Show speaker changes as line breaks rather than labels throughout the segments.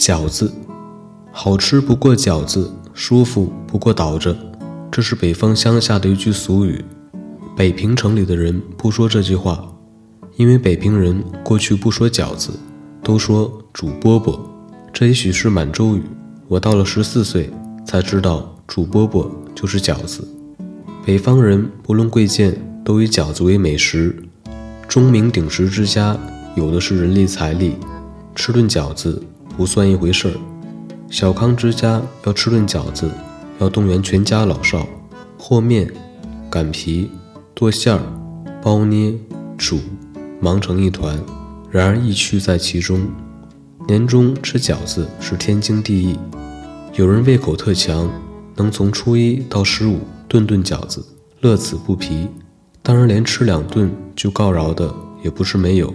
饺子，好吃不过饺子，舒服不过倒着，这是北方乡下的一句俗语。北平城里的人不说这句话，因为北平人过去不说饺子，都说煮饽饽。这也许是满洲语。我到了十四岁才知道，煮饽饽就是饺子。北方人不论贵贱，都以饺子为美食。钟鸣鼎食之家，有的是人力财力，吃顿饺子不算一回事儿。小康之家要吃顿饺子，要动员全家老少，和面、擀皮、剁馅儿、包捏、煮，忙成一团。然而意趣在其中。年终吃饺子是天经地义。有人胃口特强，能从初一到十五。顿顿饺子，乐此不疲。当然，连吃两顿就告饶的也不是没有。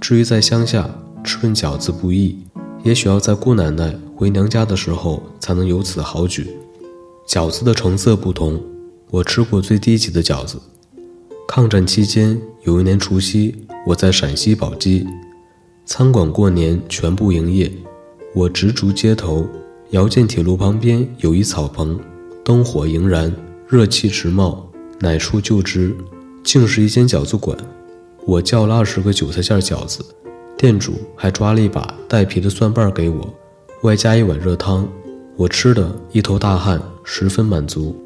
至于在乡下吃顿饺子不易，也许要在姑奶奶回娘家的时候才能有此好举。饺子的成色不同，我吃过最低级的饺子。抗战期间，有一年除夕，我在陕西宝鸡，餐馆过年全部营业。我直逐街头，遥见铁路旁边有一草棚。灯火盈然，热气直冒，乃出就知，竟是一间饺子馆。我叫了二十个韭菜馅饺子，店主还抓了一把带皮的蒜瓣给我，外加一碗热汤。我吃的一头大汗，十分满足。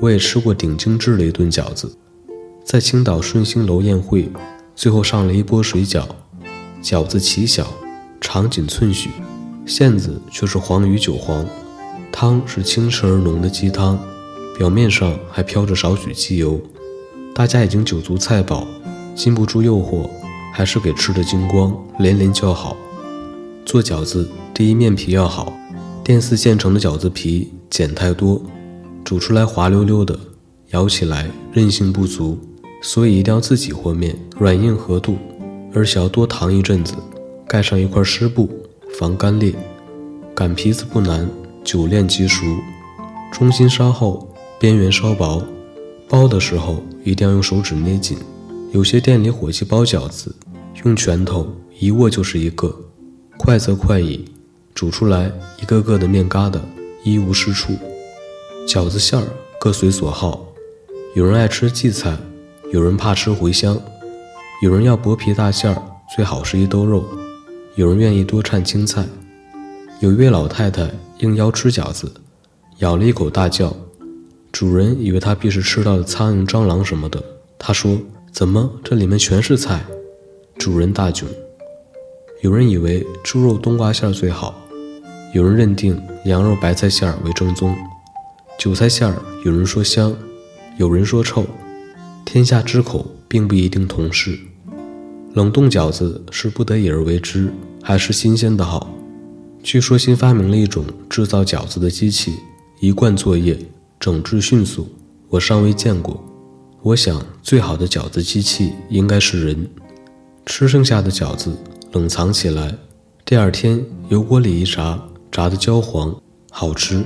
我也吃过顶精致的一顿饺子，在青岛顺兴楼宴会，最后上了一波水饺，饺子奇小，长仅寸许，馅子却是黄鱼韭黄。汤是清澈而浓的鸡汤，表面上还飘着少许鸡油。大家已经酒足菜饱，禁不住诱惑，还是给吃的精光，连连叫好。做饺子第一面皮要好，店肆现成的饺子皮碱太多，煮出来滑溜溜的，咬起来韧性不足，所以一定要自己和面，软硬合度，而且要多糖一阵子，盖上一块湿布防干裂。擀皮子不难。久练即熟，中心稍厚，边缘稍薄。包的时候一定要用手指捏紧。有些店里伙计包饺子，用拳头一握就是一个，快则快矣，煮出来一个个的面疙瘩，一无是处。饺子馅儿各随所好，有人爱吃荠菜，有人怕吃茴香，有人要薄皮大馅儿，最好是一兜肉，有人愿意多掺青菜。有一位老太太。应邀吃饺子，咬了一口，大叫。主人以为她必是吃到了苍蝇、蟑螂什么的。他说：“怎么这里面全是菜？”主人大窘。有人以为猪肉冬瓜馅儿最好，有人认定羊肉白菜馅儿为正宗。韭菜馅儿，有人说香，有人说臭。天下之口并不一定同事。冷冻饺子是不得已而为之，还是新鲜的好？据说新发明了一种制造饺子的机器，一贯作业，整治迅速。我尚未见过。我想最好的饺子机器应该是人。吃剩下的饺子冷藏起来，第二天油锅里一炸，炸得焦黄，好吃。